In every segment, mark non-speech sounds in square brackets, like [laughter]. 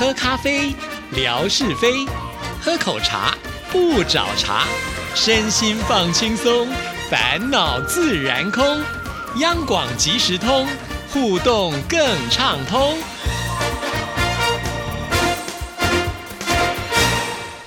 喝咖啡，聊是非；喝口茶，不找茬。身心放轻松，烦恼自然空。央广即时通，互动更畅通。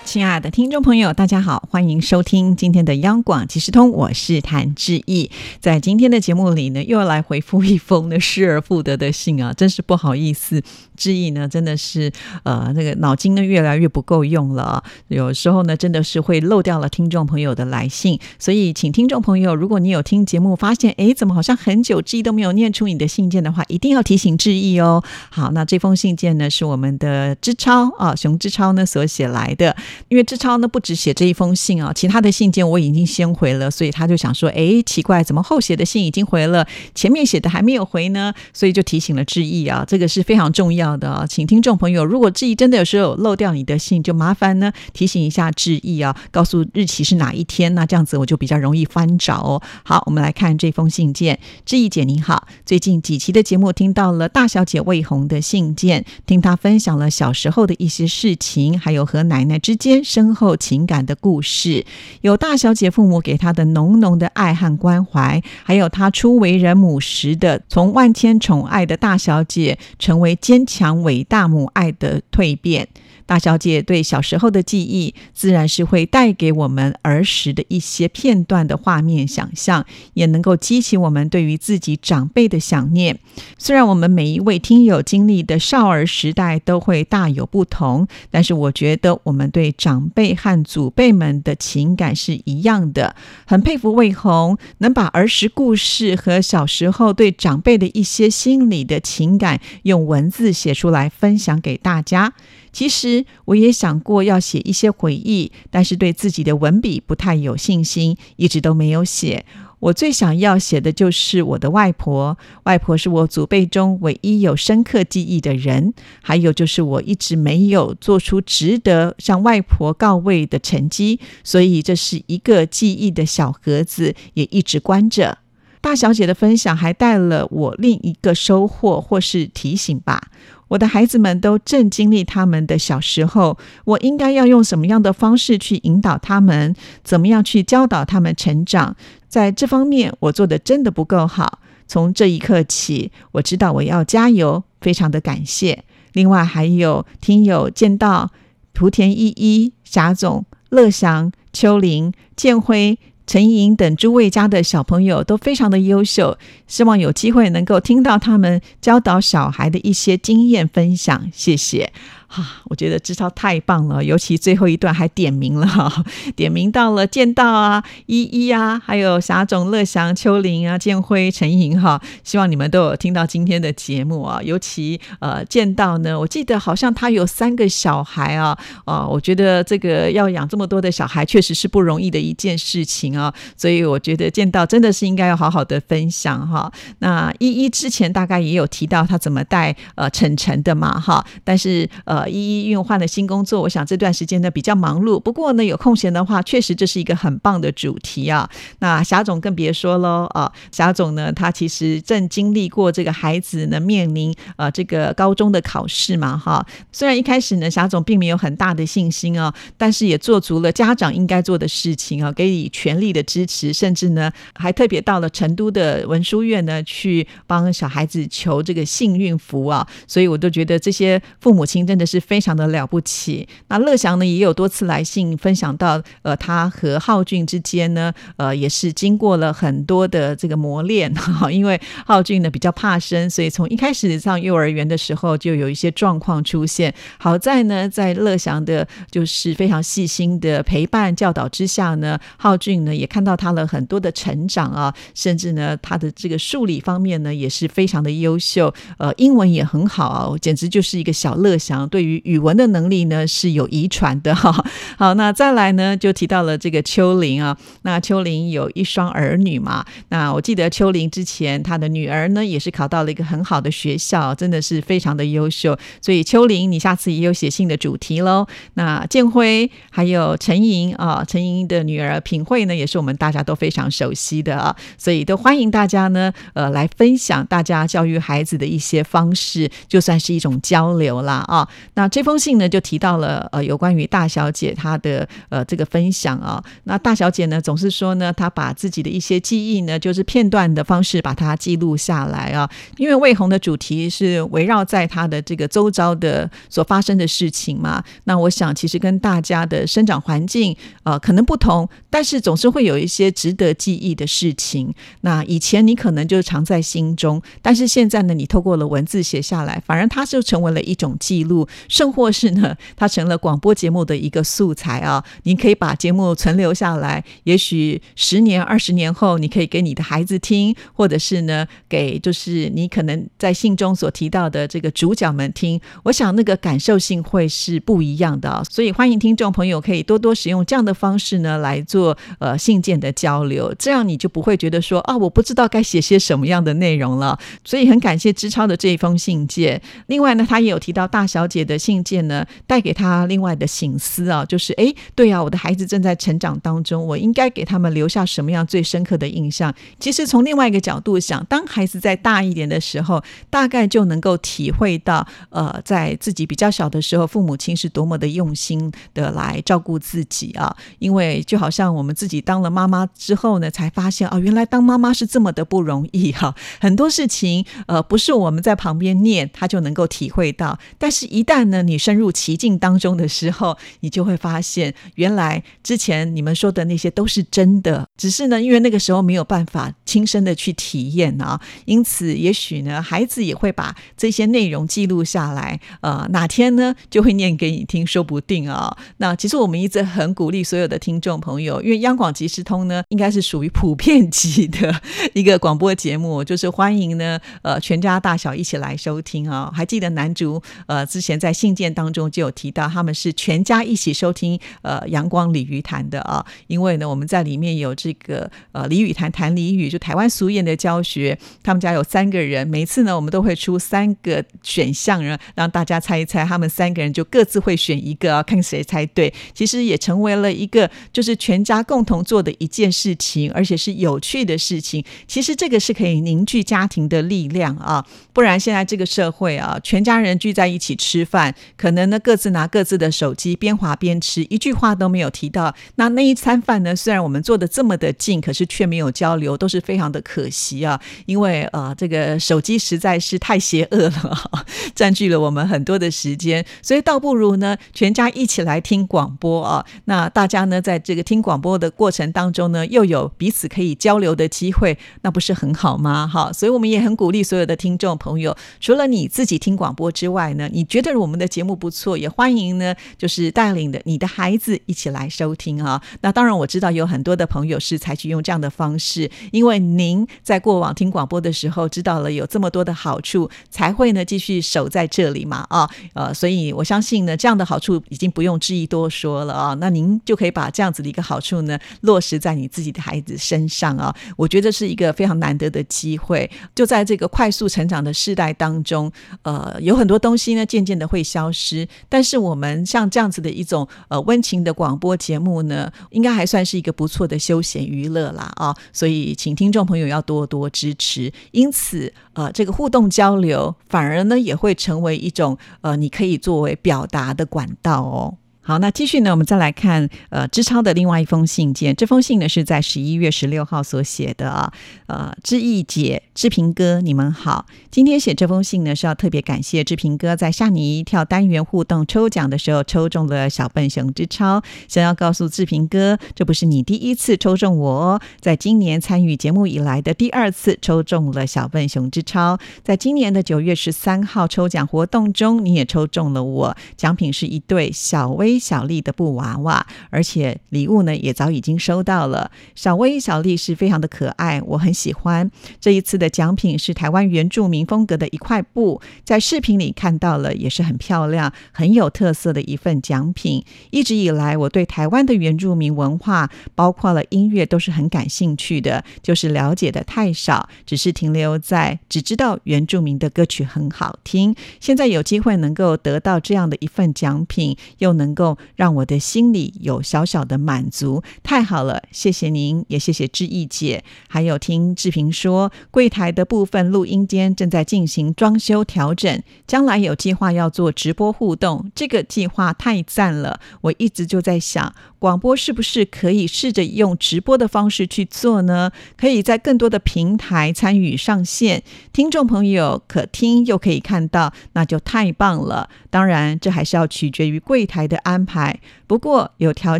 亲爱的听众朋友，大家好，欢迎收听今天的央广即时通，我是谭志毅。在今天的节目里呢，又要来回复一封呢失而复得的信啊，真是不好意思。志毅呢，真的是呃，那个脑筋呢越来越不够用了，有时候呢，真的是会漏掉了听众朋友的来信。所以，请听众朋友，如果你有听节目发现，哎，怎么好像很久志毅都没有念出你的信件的话，一定要提醒志毅哦。好，那这封信件呢，是我们的志超啊，熊志超呢所写来的。因为志超呢不止写这一封信信啊，其他的信件我已经先回了，所以他就想说，哎，奇怪，怎么后写的信已经回了，前面写的还没有回呢？所以就提醒了志毅啊，这个是非常重要的啊，请听众朋友，如果志毅真的有时候漏掉你的信，就麻烦呢提醒一下志毅啊，告诉日期是哪一天，那这样子我就比较容易翻找哦。好，我们来看这封信件，志毅姐您好，最近几期的节目听到了大小姐魏红的信件，听她分享了小时候的一些事情，还有和奶奶之间。深厚情感的故事，是有大小姐父母给她的浓浓的爱和关怀，还有她初为人母时的从万千宠爱的大小姐，成为坚强伟大母爱的蜕变。大小姐对小时候的记忆，自然是会带给我们儿时的一些片段的画面想象，也能够激起我们对于自己长辈的想念。虽然我们每一位听友经历的少儿时代都会大有不同，但是我觉得我们对长辈和祖辈们的情感是一样的。很佩服魏红能把儿时故事和小时候对长辈的一些心理的情感，用文字写出来分享给大家。其实我也想过要写一些回忆，但是对自己的文笔不太有信心，一直都没有写。我最想要写的就是我的外婆，外婆是我祖辈中唯一有深刻记忆的人。还有就是我一直没有做出值得向外婆告慰的成绩，所以这是一个记忆的小盒子，也一直关着。大小姐的分享还带了我另一个收获或是提醒吧。我的孩子们都正经历他们的小时候，我应该要用什么样的方式去引导他们？怎么样去教导他们成长？在这方面，我做的真的不够好。从这一刻起，我知道我要加油，非常的感谢。另外还有听友见到莆田依依、霞总、乐祥、秋玲、建辉。陈莹等诸位家的小朋友都非常的优秀，希望有机会能够听到他们教导小孩的一些经验分享。谢谢。啊，我觉得志超太棒了，尤其最后一段还点名了哈，[laughs] 点名到了剑道啊、依依啊，还有霞总、乐祥、秋玲啊、建辉、陈莹哈，希望你们都有听到今天的节目啊。尤其呃剑道呢，我记得好像他有三个小孩啊，啊，我觉得这个要养这么多的小孩，确实是不容易的一件事情啊。所以我觉得剑道真的是应该要好好的分享哈。那依依之前大概也有提到他怎么带呃晨晨的嘛哈，但是呃。依依因为换了新工作，我想这段时间呢比较忙碌。不过呢，有空闲的话，确实这是一个很棒的主题啊。那霞总更别说喽啊，霞总呢，他其实正经历过这个孩子呢面临呃这个高中的考试嘛哈。虽然一开始呢，霞总并没有很大的信心啊，但是也做足了家长应该做的事情啊，给予全力的支持，甚至呢还特别到了成都的文书院呢去帮小孩子求这个幸运符啊。所以我都觉得这些父母亲真的是。是非常的了不起。那乐祥呢，也有多次来信分享到，呃，他和浩俊之间呢，呃，也是经过了很多的这个磨练 [laughs] 哈。因为浩俊呢比较怕生，所以从一开始上幼儿园的时候就有一些状况出现。好在呢，在乐祥的就是非常细心的陪伴教导之下呢，浩俊呢也看到他了很多的成长啊，甚至呢他的这个数理方面呢也是非常的优秀，呃，英文也很好，简直就是一个小乐祥对。于语文的能力呢是有遗传的哈，[laughs] 好，那再来呢就提到了这个秋玲啊，那秋玲有一双儿女嘛，那我记得秋玲之前她的女儿呢也是考到了一个很好的学校，真的是非常的优秀，所以秋玲你下次也有写信的主题喽。那建辉还有陈莹啊，陈莹的女儿品慧呢也是我们大家都非常熟悉的啊，所以都欢迎大家呢呃来分享大家教育孩子的一些方式，就算是一种交流啦啊。那这封信呢，就提到了呃有关于大小姐她的呃这个分享啊。那大小姐呢，总是说呢，她把自己的一些记忆呢，就是片段的方式把它记录下来啊。因为魏红的主题是围绕在她的这个周遭的所发生的事情嘛。那我想，其实跟大家的生长环境呃可能不同，但是总是会有一些值得记忆的事情。那以前你可能就藏在心中，但是现在呢，你透过了文字写下来，反而它就成为了一种记录，甚或是呢，它成了广播节目的一个素材啊。你可以把节目存留下来，也许十年、二十年后，你可以给你的孩子听，或者是呢，给就是你可能在信中所提到的这个主角们听。我想那个感受性会是不一样的。所以欢迎听众朋友可以多多使用这样的方式呢来做呃信件的交流，这样你就不会觉得说啊，我不知道该写些什么样的内容了。所以很感谢知超的这一封信件。另外呢，他也有提到大小姐的的信件呢，带给他另外的醒思啊，就是哎，对啊，我的孩子正在成长当中，我应该给他们留下什么样最深刻的印象？其实从另外一个角度想，当孩子再大一点的时候，大概就能够体会到，呃，在自己比较小的时候，父母亲是多么的用心的来照顾自己啊。因为就好像我们自己当了妈妈之后呢，才发现哦，原来当妈妈是这么的不容易哈，很多事情呃，不是我们在旁边念他就能够体会到，但是一旦呢，你深入其境当中的时候，你就会发现，原来之前你们说的那些都是真的，只是呢，因为那个时候没有办法亲身的去体验啊，因此也许呢，孩子也会把这些内容记录下来，呃，哪天呢就会念给你听，说不定啊。那其实我们一直很鼓励所有的听众朋友，因为央广即时通呢，应该是属于普遍级的一个广播节目，就是欢迎呢，呃，全家大小一起来收听啊。还记得男主呃之前在信件当中就有提到，他们是全家一起收听呃阳光鲤鱼谈的啊，因为呢我们在里面有这个呃鲤鱼潭谈鲤鱼，就台湾俗谚的教学。他们家有三个人，每次呢我们都会出三个选项，然后让大家猜一猜，他们三个人就各自会选一个啊，看谁猜对。其实也成为了一个就是全家共同做的一件事情，而且是有趣的事情。其实这个是可以凝聚家庭的力量啊，不然现在这个社会啊。全家人聚在一起吃饭可能呢各自拿各自的手机边划边吃，一句话都没有提到。那那一餐饭呢，虽然我们坐的这么的近，可是却没有交流，都是非常的可惜啊。因为呃，这个手机实在是太邪恶了，[laughs] 占据了我们很多的时间，所以倒不如呢，全家一起来听广播啊。那大家呢，在这个听广播的过程当中呢，又有彼此可以交流的机会，那不是很好吗？哈，所以我们也很鼓励所有的听众朋友，除了你自己。听广播之外呢，你觉得我们我们的节目不错，也欢迎呢，就是带领的你的孩子一起来收听啊。那当然我知道有很多的朋友是采取用这样的方式，因为您在过往听广播的时候知道了有这么多的好处，才会呢继续守在这里嘛啊呃，所以我相信呢，这样的好处已经不用质疑多说了啊。那您就可以把这样子的一个好处呢落实在你自己的孩子身上啊。我觉得是一个非常难得的机会，就在这个快速成长的时代当中。呃，有很多东西呢，渐渐的会消失。但是我们像这样子的一种呃温情的广播节目呢，应该还算是一个不错的休闲娱乐啦啊。所以，请听众朋友要多多支持。因此，呃，这个互动交流反而呢，也会成为一种呃，你可以作为表达的管道哦。好，那继续呢，我们再来看呃，知超的另外一封信件。这封信呢是在十一月十六号所写的啊。呃，志毅姐、志平哥，你们好。今天写这封信呢，是要特别感谢志平哥在吓你一跳单元互动抽奖的时候抽中了小笨熊之超。想要告诉志平哥，这不是你第一次抽中我哦，在今年参与节目以来的第二次抽中了小笨熊之超。在今年的九月十三号抽奖活动中，你也抽中了我，奖品是一对小小丽的布娃娃，而且礼物呢也早已经收到了。小薇小丽是非常的可爱，我很喜欢。这一次的奖品是台湾原住民风格的一块布，在视频里看到了，也是很漂亮、很有特色的一份奖品。一直以来，我对台湾的原住民文化，包括了音乐，都是很感兴趣的，就是了解的太少，只是停留在只知道原住民的歌曲很好听。现在有机会能够得到这样的一份奖品，又能够。让我的心里有小小的满足，太好了！谢谢您，也谢谢志毅姐，还有听志平说，柜台的部分录音间正在进行装修调整，将来有计划要做直播互动，这个计划太赞了！我一直就在想，广播是不是可以试着用直播的方式去做呢？可以在更多的平台参与上线，听众朋友可听又可以看到，那就太棒了。当然，这还是要取决于柜台的安安排。不过，有条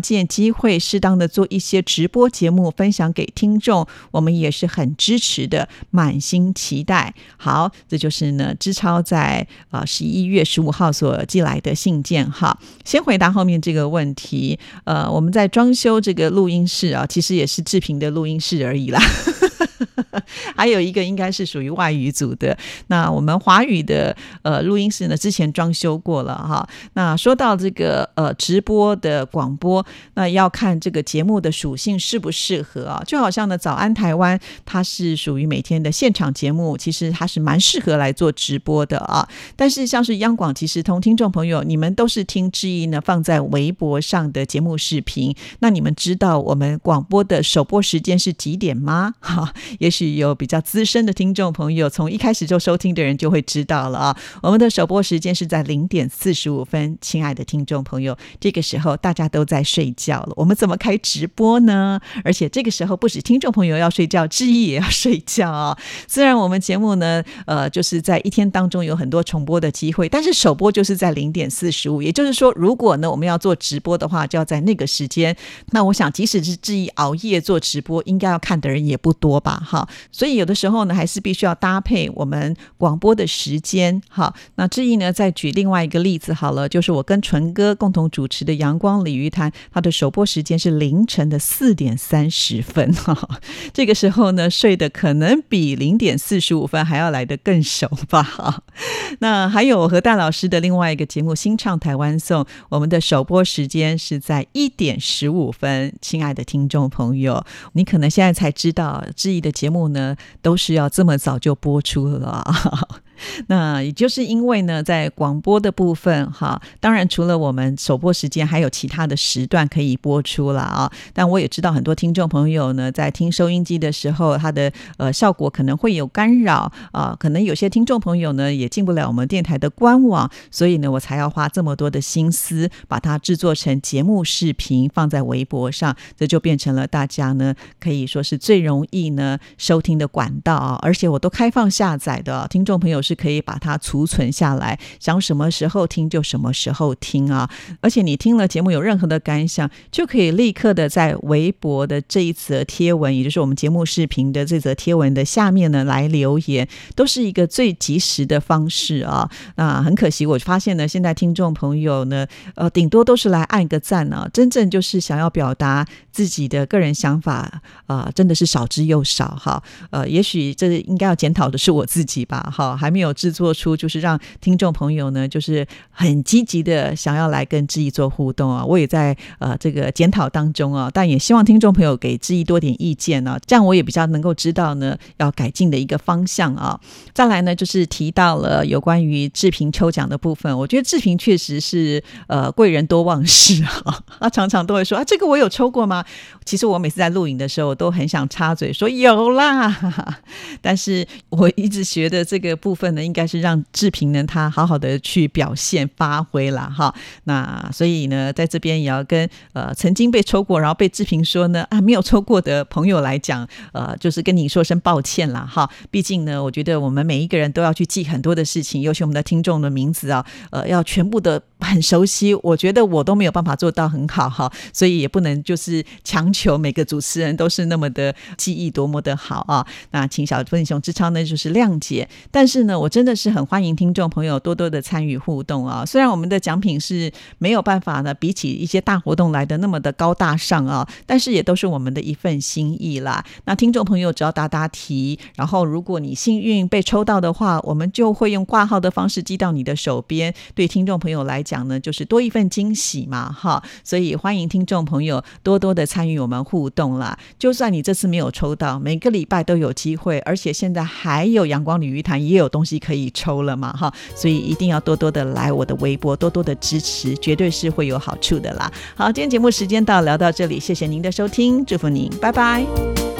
件、机会，适当的做一些直播节目分享给听众，我们也是很支持的，满心期待。好，这就是呢，知超在啊十一月十五号所寄来的信件。哈，先回答后面这个问题。呃，我们在装修这个录音室啊，其实也是志平的录音室而已啦。[laughs] 还有一个应该是属于外语组的。那我们华语的呃录音室呢，之前装修过了哈。那说到这个呃直播的广播，那要看这个节目的属性适不适合啊。就好像呢，早安台湾它是属于每天的现场节目，其实它是蛮适合来做直播的啊。但是像是央广即时通听众朋友，你们都是听之一呢放在微博上的节目视频，那你们知道我们广播的首播时间是几点吗？哈。也许有比较资深的听众朋友，从一开始就收听的人就会知道了啊。我们的首播时间是在零点四十五分，亲爱的听众朋友，这个时候大家都在睡觉了，我们怎么开直播呢？而且这个时候不止听众朋友要睡觉，志毅也要睡觉啊。虽然我们节目呢，呃，就是在一天当中有很多重播的机会，但是首播就是在零点四十五，也就是说，如果呢我们要做直播的话，就要在那个时间。那我想，即使是志毅熬夜做直播，应该要看的人也不多吧？好，所以有的时候呢，还是必须要搭配我们广播的时间。好，那志毅呢，再举另外一个例子好了，就是我跟纯哥共同主持的《阳光鲤鱼潭》，它的首播时间是凌晨的四点三十分。哈，这个时候呢，睡得可能比零点四十五分还要来得更熟吧。哈，那还有我和戴老师的另外一个节目《新唱台湾颂》，我们的首播时间是在一点十五分。亲爱的听众朋友，你可能现在才知道志毅的。节目呢，都是要这么早就播出了啊。[laughs] 那也就是因为呢，在广播的部分，哈，当然除了我们首播时间，还有其他的时段可以播出了啊。但我也知道很多听众朋友呢，在听收音机的时候，它的呃效果可能会有干扰啊。可能有些听众朋友呢，也进不了我们电台的官网，所以呢，我才要花这么多的心思，把它制作成节目视频，放在微博上，这就变成了大家呢，可以说是最容易呢收听的管道啊。而且我都开放下载的，听众朋友。是可以把它储存下来，想什么时候听就什么时候听啊！而且你听了节目有任何的感想，就可以立刻的在微博的这一则贴文，也就是我们节目视频的这则贴文的下面呢来留言，都是一个最及时的方式啊！那很可惜，我发现呢，现在听众朋友呢，呃，顶多都是来按个赞啊，真正就是想要表达自己的个人想法啊，真的是少之又少哈！呃，也许这应该要检讨的是我自己吧，哈，还。没有制作出，就是让听众朋友呢，就是很积极的想要来跟志毅做互动啊！我也在呃这个检讨当中啊，但也希望听众朋友给志毅多点意见呢，这样我也比较能够知道呢要改进的一个方向啊。再来呢，就是提到了有关于志平抽奖的部分，我觉得志平确实是呃贵人多忘事啊，[laughs] 他常常都会说啊，这个我有抽过吗？其实我每次在录影的时候我都很想插嘴说有啦，[laughs] 但是我一直觉得这个部分。呢，应该是让志平呢，他好好的去表现发挥了哈。那所以呢，在这边也要跟呃曾经被抽过，然后被志平说呢啊没有抽过的朋友来讲，呃，就是跟你说声抱歉了哈。毕竟呢，我觉得我们每一个人都要去记很多的事情，尤其我们的听众的名字啊，呃，要全部的很熟悉。我觉得我都没有办法做到很好哈，所以也不能就是强求每个主持人都是那么的记忆多么的好啊。那请小分雄之超呢，就是谅解，但是呢。我真的是很欢迎听众朋友多多的参与互动啊！虽然我们的奖品是没有办法呢，比起一些大活动来的那么的高大上啊，但是也都是我们的一份心意啦。那听众朋友只要答答题，然后如果你幸运被抽到的话，我们就会用挂号的方式寄到你的手边。对听众朋友来讲呢，就是多一份惊喜嘛，哈！所以欢迎听众朋友多多的参与我们互动啦。就算你这次没有抽到，每个礼拜都有机会，而且现在还有阳光鲤鱼潭也有东东西可以抽了嘛，哈，所以一定要多多的来我的微博，多多的支持，绝对是会有好处的啦。好，今天节目时间到，聊到这里，谢谢您的收听，祝福您，拜拜。